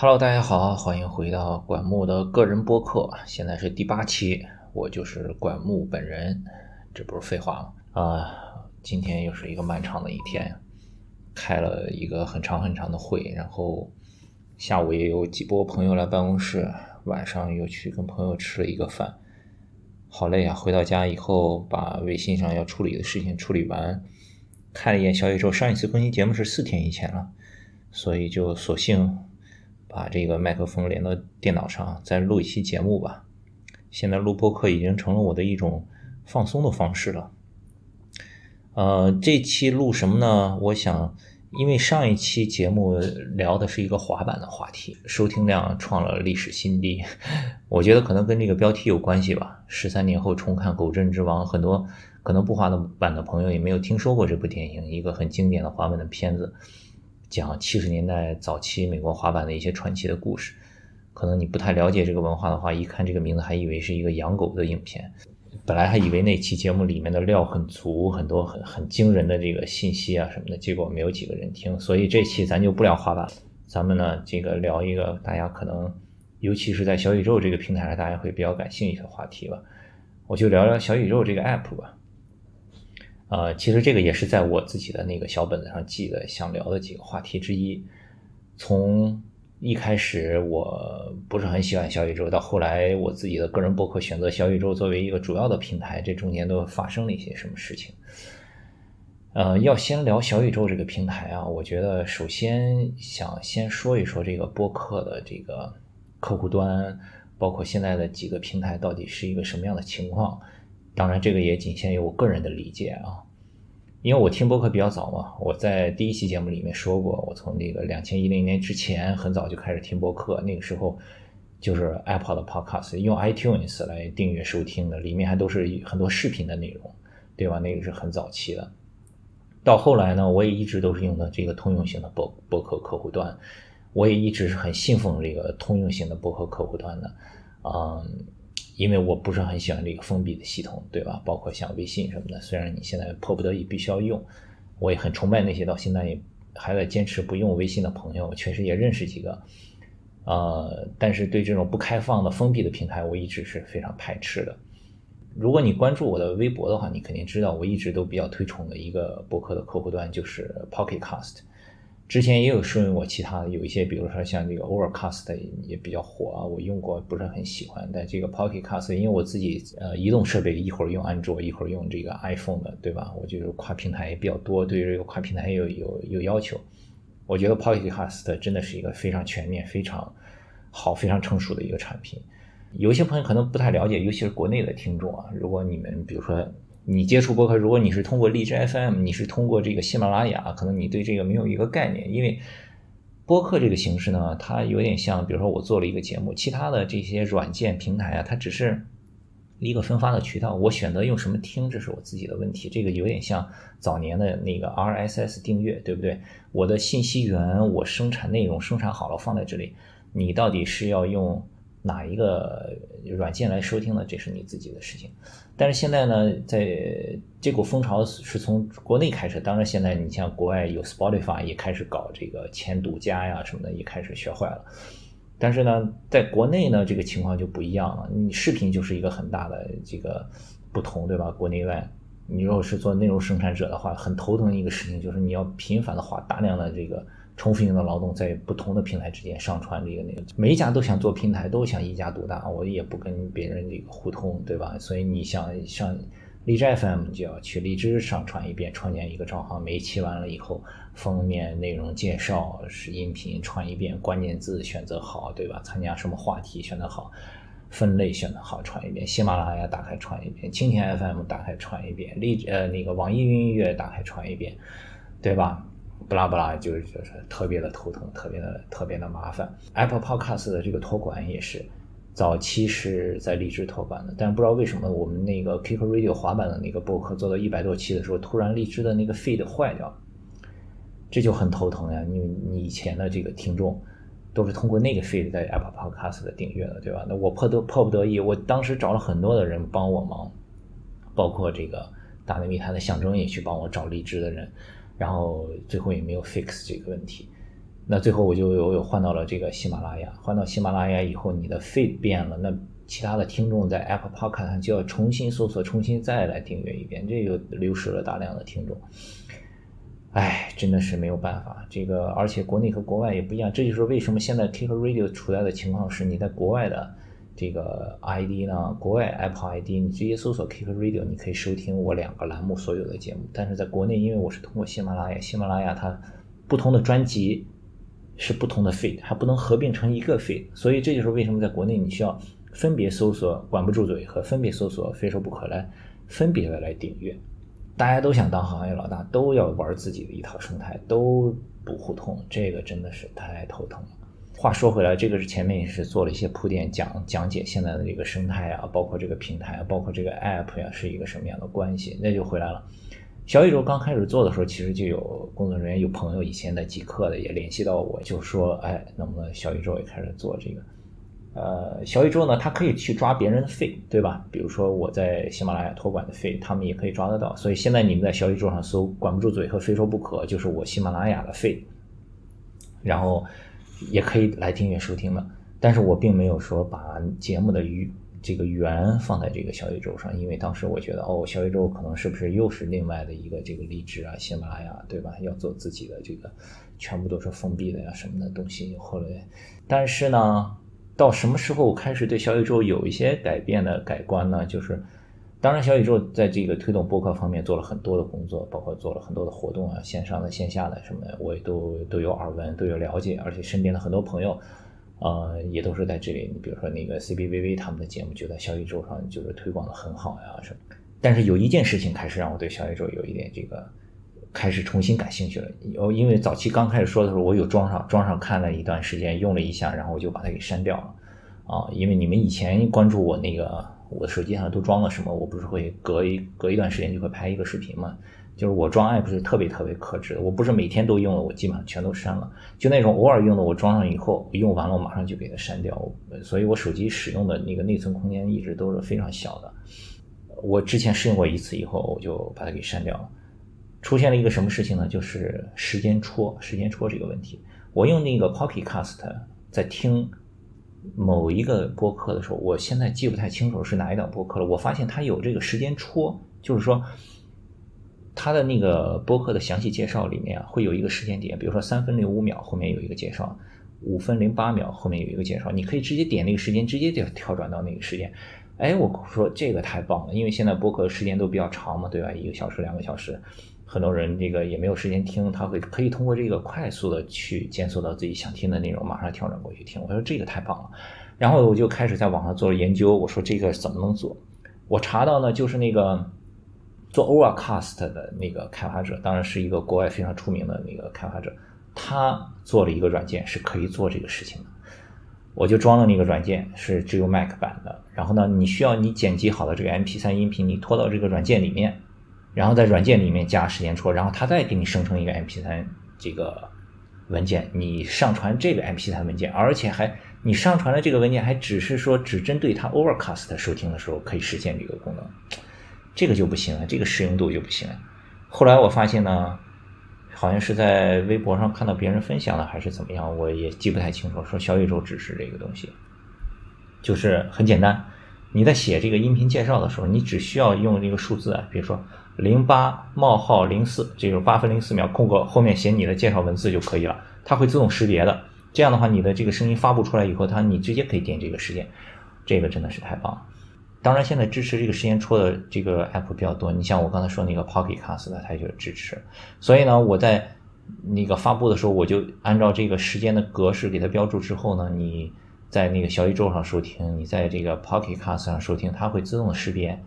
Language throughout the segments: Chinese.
Hello，大家好，欢迎回到管木的个人播客，现在是第八期，我就是管木本人，这不是废话吗？啊，今天又是一个漫长的一天，开了一个很长很长的会，然后下午也有几波朋友来办公室，晚上又去跟朋友吃了一个饭，好累啊！回到家以后，把微信上要处理的事情处理完，看了一眼小宇宙，上一次更新节目是四天以前了，所以就索性。把这个麦克风连到电脑上，再录一期节目吧。现在录播课已经成了我的一种放松的方式了。呃，这期录什么呢？我想，因为上一期节目聊的是一个滑板的话题，收听量创了历史新低。我觉得可能跟这个标题有关系吧。十三年后重看《狗镇之王》，很多可能不滑的板的朋友也没有听说过这部电影，一个很经典的滑板的片子。讲七十年代早期美国滑板的一些传奇的故事，可能你不太了解这个文化的话，一看这个名字还以为是一个养狗的影片。本来还以为那期节目里面的料很足，很多很很惊人的这个信息啊什么的，结果没有几个人听。所以这期咱就不聊滑板，咱们呢这个聊一个大家可能尤其是在小宇宙这个平台上大家会比较感兴趣的话题吧。我就聊聊小宇宙这个 app 吧。呃，其实这个也是在我自己的那个小本子上记的，想聊的几个话题之一。从一开始我不是很喜欢小宇宙，到后来我自己的个人博客选择小宇宙作为一个主要的平台，这中间都发生了一些什么事情？呃，要先聊小宇宙这个平台啊，我觉得首先想先说一说这个播客的这个客户端，包括现在的几个平台到底是一个什么样的情况。当然，这个也仅限于我个人的理解啊，因为我听播客比较早嘛。我在第一期节目里面说过，我从那个两千一零年之前很早就开始听播客，那个时候就是 Apple 的 Podcast，用 iTunes 来订阅收听的，里面还都是很多视频的内容，对吧？那个是很早期的。到后来呢，我也一直都是用的这个通用型的播播客客户端，我也一直是很信奉这个通用型的播客客户端的，嗯。因为我不是很喜欢这个封闭的系统，对吧？包括像微信什么的，虽然你现在迫不得已必须要用，我也很崇拜那些到现在也还在坚持不用微信的朋友。确实也认识几个，呃，但是对这种不开放的封闭的平台，我一直是非常排斥的。如果你关注我的微博的话，你肯定知道我一直都比较推崇的一个博客的客户端就是 Pocket Cast。之前也有说明过其他的，有一些，比如说像这个 Overcast 也比较火啊，我用过不是很喜欢。但这个 Pocket Cast，因为我自己呃移动设备一会儿用安卓，一会儿用这个 iPhone 的，对吧？我就是跨平台也比较多，对于这个跨平台也有有有要求。我觉得 Pocket Cast 真的是一个非常全面、非常好、非常成熟的一个产品。有些朋友可能不太了解，尤其是国内的听众啊，如果你们比如说。你接触播客，如果你是通过荔枝 FM，你是通过这个喜马拉雅，可能你对这个没有一个概念。因为播客这个形式呢，它有点像，比如说我做了一个节目，其他的这些软件平台啊，它只是一个分发的渠道。我选择用什么听，这是我自己的问题。这个有点像早年的那个 RSS 订阅，对不对？我的信息源，我生产内容生产好了放在这里，你到底是要用？哪一个软件来收听呢？这是你自己的事情。但是现在呢，在这股风潮是从国内开始。当然，现在你像国外有 Spotify 也开始搞这个签独家呀什么的，也开始学坏了。但是呢，在国内呢，这个情况就不一样了。你视频就是一个很大的这个不同，对吧？国内外，你如果是做内容生产者的话，很头疼的一个事情就是你要频繁的花大量的这个。重复性的劳动在不同的平台之间上传这个那个，每一家都想做平台，都想一家独大，我也不跟别人这个互通，对吧？所以你想上荔枝 FM 就要去荔枝上传一遍，创建一个账号，每一期完了以后，封面内容介绍是音频传一遍，关键字选择好，对吧？参加什么话题选择好，分类选择好，传一遍。喜马拉雅打开传一遍，蜻蜓 FM 打开传一遍，荔呃那个网易云音乐打开传一遍，对吧？不拉不拉，就是就是特别的头疼，特别的特别的麻烦。Apple Podcast 的这个托管也是，早期是在荔枝托管的，但不知道为什么我们那个 Kick Radio 滑板的那个播客做到一百多期的时候，突然荔枝的那个 feed 坏掉了，这就很头疼呀。因为你以前的这个听众都是通过那个 feed 在 Apple Podcast 的订阅的，对吧？那我迫得迫不得已，我当时找了很多的人帮我忙，包括这个大内密探的象征也去帮我找荔枝的人。然后最后也没有 fix 这个问题，那最后我就又又换到了这个喜马拉雅，换到喜马拉雅以后，你的 feed 变了，那其他的听众在 Apple Podcast 上就要重新搜索，重新再来订阅一遍，这就流失了大量的听众。哎，真的是没有办法，这个而且国内和国外也不一样，这就是为什么现在 Kick Radio 处在的情况是，你在国外的这个 ID 呢，国外 Apple ID，你直接搜索 Kick Radio，你可以收听我两个栏目所有的节目。但是在国内，因为我是通过喜马拉雅，喜马拉雅它不同的专辑是不同的 feed，还不能合并成一个 feed，所以这就是为什么在国内你需要分别搜索“管不住嘴”和分别搜索“非说不可”来分别的来订阅。大家都想当行业老大，都要玩自己的一套生态，都不互通，这个真的是太头疼了。话说回来，这个是前面也是做了一些铺垫，讲讲解现在的这个生态啊，包括这个平台，包括这个 app 呀，是一个什么样的关系？那就回来了。小宇宙刚开始做的时候，其实就有工作人员、有朋友以前在极客的也联系到我，就说，哎，能不能小宇宙也开始做这个？呃，小宇宙呢，它可以去抓别人的费，对吧？比如说我在喜马拉雅托管的费，他们也可以抓得到。所以现在你们在小宇宙上搜“管不住嘴”和“非说不可”，就是我喜马拉雅的费，然后也可以来订阅收听的。但是我并没有说把节目的源这个源放在这个小宇宙上，因为当时我觉得，哦，小宇宙可能是不是又是另外的一个这个荔枝啊、喜马拉雅，对吧？要做自己的这个全部都是封闭的呀什么的东西。后来，但是呢。到什么时候开始对小宇宙有一些改变的改观呢？就是，当然小宇宙在这个推动播客方面做了很多的工作，包括做了很多的活动啊，线上的、线下的什么，我也都都有耳闻，都有了解，而且身边的很多朋友，呃，也都是在这里。你比如说那个 CBVV 他们的节目就在小宇宙上，就是推广的很好呀什么。但是有一件事情开始让我对小宇宙有一点这个。开始重新感兴趣了。哦，因为早期刚开始说的时候，我有装上，装上看了一段时间，用了一下，然后我就把它给删掉了。啊，因为你们以前关注我那个，我手机上都装了什么？我不是会隔一隔一段时间就会拍一个视频嘛？就是我装 app 是特别特别克制的，我不是每天都用的，我基本上全都删了。就那种偶尔用的，我装上以后用完了，我马上就给它删掉。所以我手机使用的那个内存空间一直都是非常小的。我之前试用过一次以后，我就把它给删掉了。出现了一个什么事情呢？就是时间戳，时间戳这个问题。我用那个 Pocket Cast 在听某一个播客的时候，我现在记不太清楚是哪一档播客了。我发现它有这个时间戳，就是说它的那个播客的详细介绍里面啊，会有一个时间点，比如说三分零五秒后面有一个介绍，五分零八秒后面有一个介绍，你可以直接点那个时间，直接就跳转到那个时间。哎，我说这个太棒了，因为现在播客时间都比较长嘛，对吧？一个小时、两个小时。很多人这个也没有时间听，他会可以通过这个快速的去检索到自己想听的内容，马上跳转过去听。我说这个太棒了，然后我就开始在网上做了研究。我说这个怎么能做？我查到呢，就是那个做 Overcast 的那个开发者，当然是一个国外非常出名的那个开发者，他做了一个软件是可以做这个事情的。我就装了那个软件，是只有 Mac 版的。然后呢，你需要你剪辑好的这个 MP3 音频，你拖到这个软件里面。然后在软件里面加时间戳，然后它再给你生成一个 MP3 这个文件，你上传这个 MP3 文件，而且还你上传的这个文件还只是说只针对它 Overcast 收听的时候可以实现这个功能，这个就不行了，这个实用度就不行了。后来我发现呢，好像是在微博上看到别人分享的还是怎么样，我也记不太清楚，说小宇宙支持这个东西，就是很简单，你在写这个音频介绍的时候，你只需要用这个数字啊，比如说。零八冒号零四，这就是八分零四秒，空格后面写你的介绍文字就可以了，它会自动识别的。这样的话，你的这个声音发布出来以后，它你直接可以点这个时间，这个真的是太棒了。当然，现在支持这个时间戳的这个 app 比较多，你像我刚才说那个 Pocket Cast 它就支持。所以呢，我在那个发布的时候，我就按照这个时间的格式给它标注之后呢，你在那个小宇宙上收听，你在这个 Pocket Cast 上收听，它会自动识别。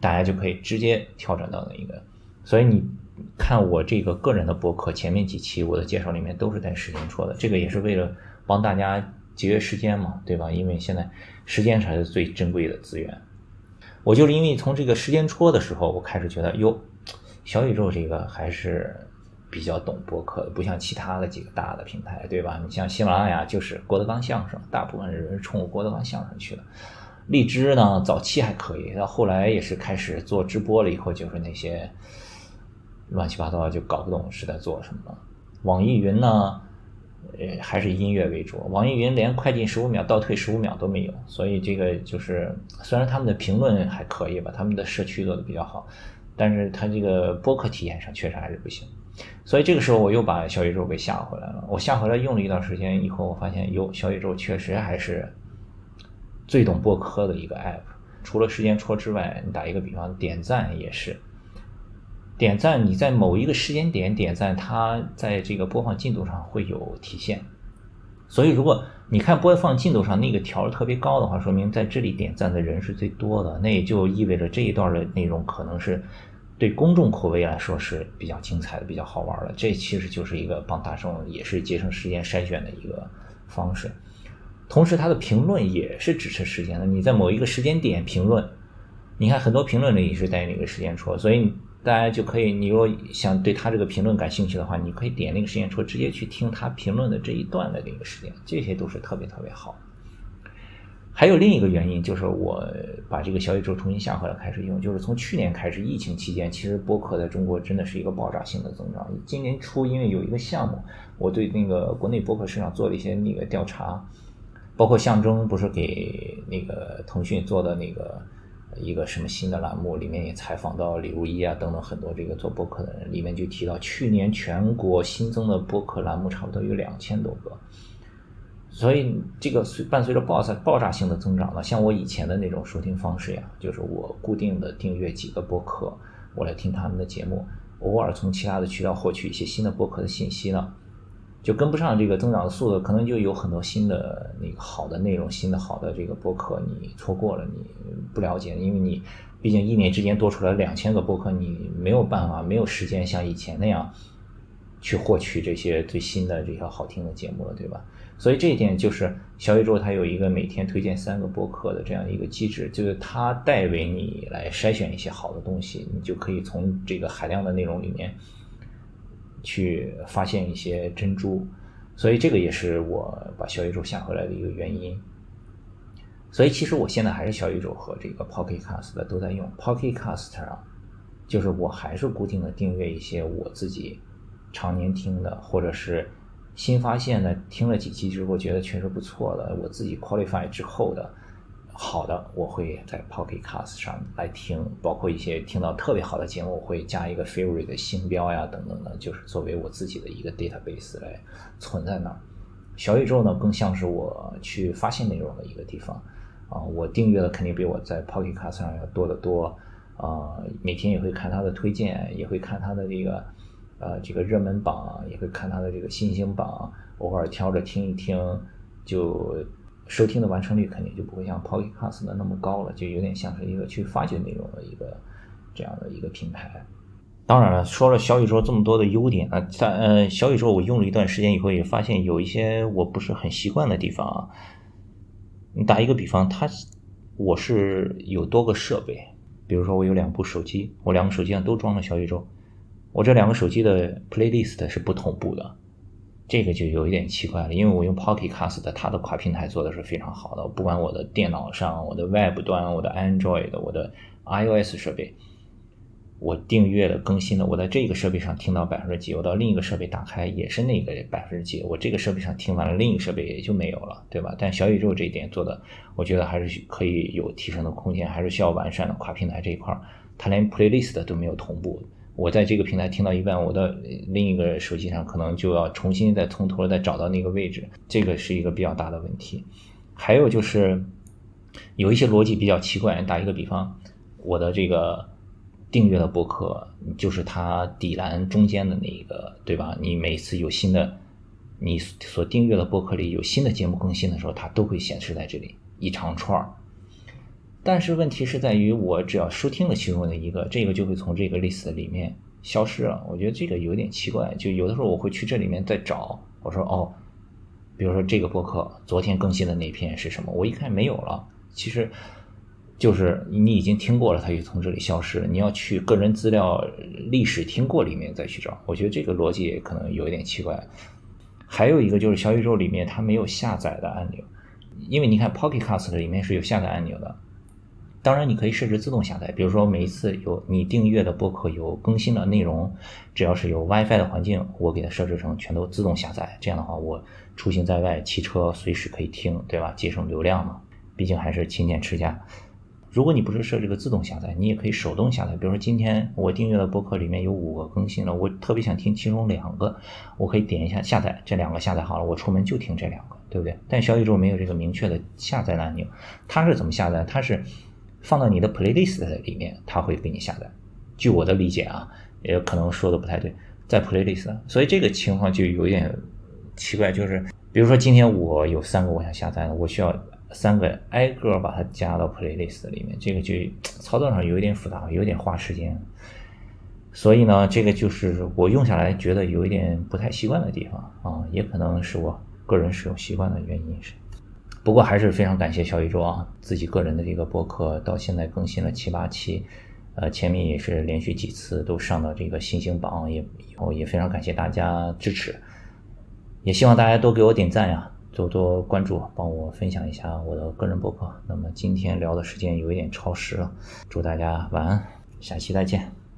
大家就可以直接跳转到那一个，所以你看我这个个人的博客前面几期我的介绍里面都是带时间戳的，这个也是为了帮大家节约时间嘛，对吧？因为现在时间才是最珍贵的资源。我就是因为从这个时间戳的时候，我开始觉得哟，小宇宙这个还是比较懂博客，不像其他的几个大的平台，对吧？你像喜马拉雅就是郭德纲相声，大部分人是冲郭德纲相声去的。荔枝呢，早期还可以，到后来也是开始做直播了以后，就是那些乱七八糟就搞不懂是在做什么了。网易云呢，呃，还是音乐为主。网易云连快进十五秒、倒退十五秒都没有，所以这个就是虽然他们的评论还可以吧，他们的社区做的比较好，但是它这个播客体验上确实还是不行。所以这个时候我又把小宇宙给下回来了。我下回来用了一段时间以后，我发现哟，小宇宙确实还是最懂播客的一个 app。除了时间戳之外，你打一个比方，点赞也是。点赞，你在某一个时间点点赞，它在这个播放进度上会有体现。所以，如果你看播放进度上那个条特别高的话，说明在这里点赞的人是最多的，那也就意味着这一段的内容可能是对公众口味来说是比较精彩的、比较好玩的。这其实就是一个帮大众也是节省时间筛选的一个方式。同时，它的评论也是支持时间的。你在某一个时间点评论，你看很多评论里也是带那个时间戳，所以。大家就可以，你如果想对他这个评论感兴趣的话，你可以点那个时间戳，直接去听他评论的这一段的那个时间，这些都是特别特别好。还有另一个原因，就是我把这个小宇宙重新下回来开始用，就是从去年开始，疫情期间，其实播客在中国真的是一个爆炸性的增长。今年初，因为有一个项目，我对那个国内播客市场做了一些那个调查，包括象征不是给那个腾讯做的那个。一个什么新的栏目，里面也采访到李如一啊等等很多这个做播客的人，里面就提到去年全国新增的播客栏目差不多有两千多个，所以这个随伴随着爆炸爆炸性的增长呢，像我以前的那种收听方式呀，就是我固定的订阅几个播客，我来听他们的节目，偶尔从其他的渠道获取一些新的播客的信息呢。就跟不上这个增长的速度，可能就有很多新的那个好的内容、新的好的这个播客你错过了，你不了解，因为你毕竟一年之间多出来两千个播客，你没有办法、没有时间像以前那样去获取这些最新的这些好听的节目了，对吧？所以这一点就是小宇宙它有一个每天推荐三个播客的这样一个机制，就是它代为你来筛选一些好的东西，你就可以从这个海量的内容里面。去发现一些珍珠，所以这个也是我把小宇宙下回来的一个原因。所以其实我现在还是小宇宙和这个 Pocket Cast 的都在用。Pocket Cast 啊，就是我还是固定的订阅一些我自己常年听的，或者是新发现的，听了几期之后觉得确实不错的，我自己 qualify 之后的。好的，我会在 Pocket Cast 上来听，包括一些听到特别好的节目，我会加一个 favorite 的星标呀，等等的，就是作为我自己的一个 database 来存在那儿。小宇宙呢，更像是我去发现内容的一个地方啊。我订阅的肯定比我在 Pocket Cast 上要多得多啊。每天也会看它的推荐，也会看它的这个呃这个热门榜，也会看它的这个新星榜，偶尔挑着听一听就。收听的完成率肯定就不会像 Podcast 的那么高了，就有点像是一个去发掘内容的一个这样的一个平台。当然了，说了小宇宙这么多的优点啊，在呃小宇宙我用了一段时间以后，也发现有一些我不是很习惯的地方啊。你打一个比方，它我是有多个设备，比如说我有两部手机，我两个手机上都装了小宇宙，我这两个手机的 Playlist 是不同步的。这个就有一点奇怪了，因为我用 Pocket Cast，它的跨平台做的是非常好的。不管我的电脑上、我的 Web 端、我的 Android、我的 iOS 设备，我订阅的更新的，我在这个设备上听到百分之几，我到另一个设备打开也是那个百分之几，我这个设备上听完了，另一个设备也就没有了，对吧？但小宇宙这一点做的，我觉得还是可以有提升的空间，还是需要完善的。跨平台这一块，它连 Playlist 都没有同步。我在这个平台听到一半，我的另一个手机上可能就要重新再从头再找到那个位置，这个是一个比较大的问题。还有就是有一些逻辑比较奇怪，打一个比方，我的这个订阅的博客就是它底栏中间的那一个，对吧？你每次有新的，你所订阅的博客里有新的节目更新的时候，它都会显示在这里一长串儿。但是问题是在于，我只要收听了其中的一个，这个就会从这个 list 里面消失了。我觉得这个有点奇怪。就有的时候我会去这里面再找，我说哦，比如说这个博客昨天更新的那篇是什么？我一看没有了。其实就是你已经听过了，它就从这里消失了。你要去个人资料历史听过里面再去找，我觉得这个逻辑可能有一点奇怪。还有一个就是小宇宙里面它没有下载的按钮，因为你看 Pocket Cast 里面是有下载按钮的。当然，你可以设置自动下载，比如说每一次有你订阅的播客有更新的内容，只要是有 WiFi 的环境，我给它设置成全都自动下载。这样的话，我出行在外，骑车随时可以听，对吧？节省流量嘛，毕竟还是勤俭持家。如果你不是设这个自动下载，你也可以手动下载。比如说今天我订阅的播客里面有五个更新了，我特别想听其中两个，我可以点一下下载，这两个下载好了，我出门就听这两个，对不对？但小宇宙没有这个明确的下载按钮，它是怎么下载？它是。放到你的 playlist 里面，它会给你下载。据我的理解啊，也可能说的不太对，在 playlist，所以这个情况就有点奇怪。就是比如说今天我有三个我想下载的，我需要三个挨个把它加到 playlist 里面，这个就操作上有一点复杂，有点花时间。所以呢，这个就是我用下来觉得有一点不太习惯的地方啊，也可能是我个人使用习惯的原因是。不过还是非常感谢小宇宙啊，自己个人的这个播客到现在更新了七八期，呃，前面也是连续几次都上到这个星星榜，也以后也非常感谢大家支持，也希望大家多给我点赞呀，多多关注，帮我分享一下我的个人博客。那么今天聊的时间有一点超时了，祝大家晚安，下期再见。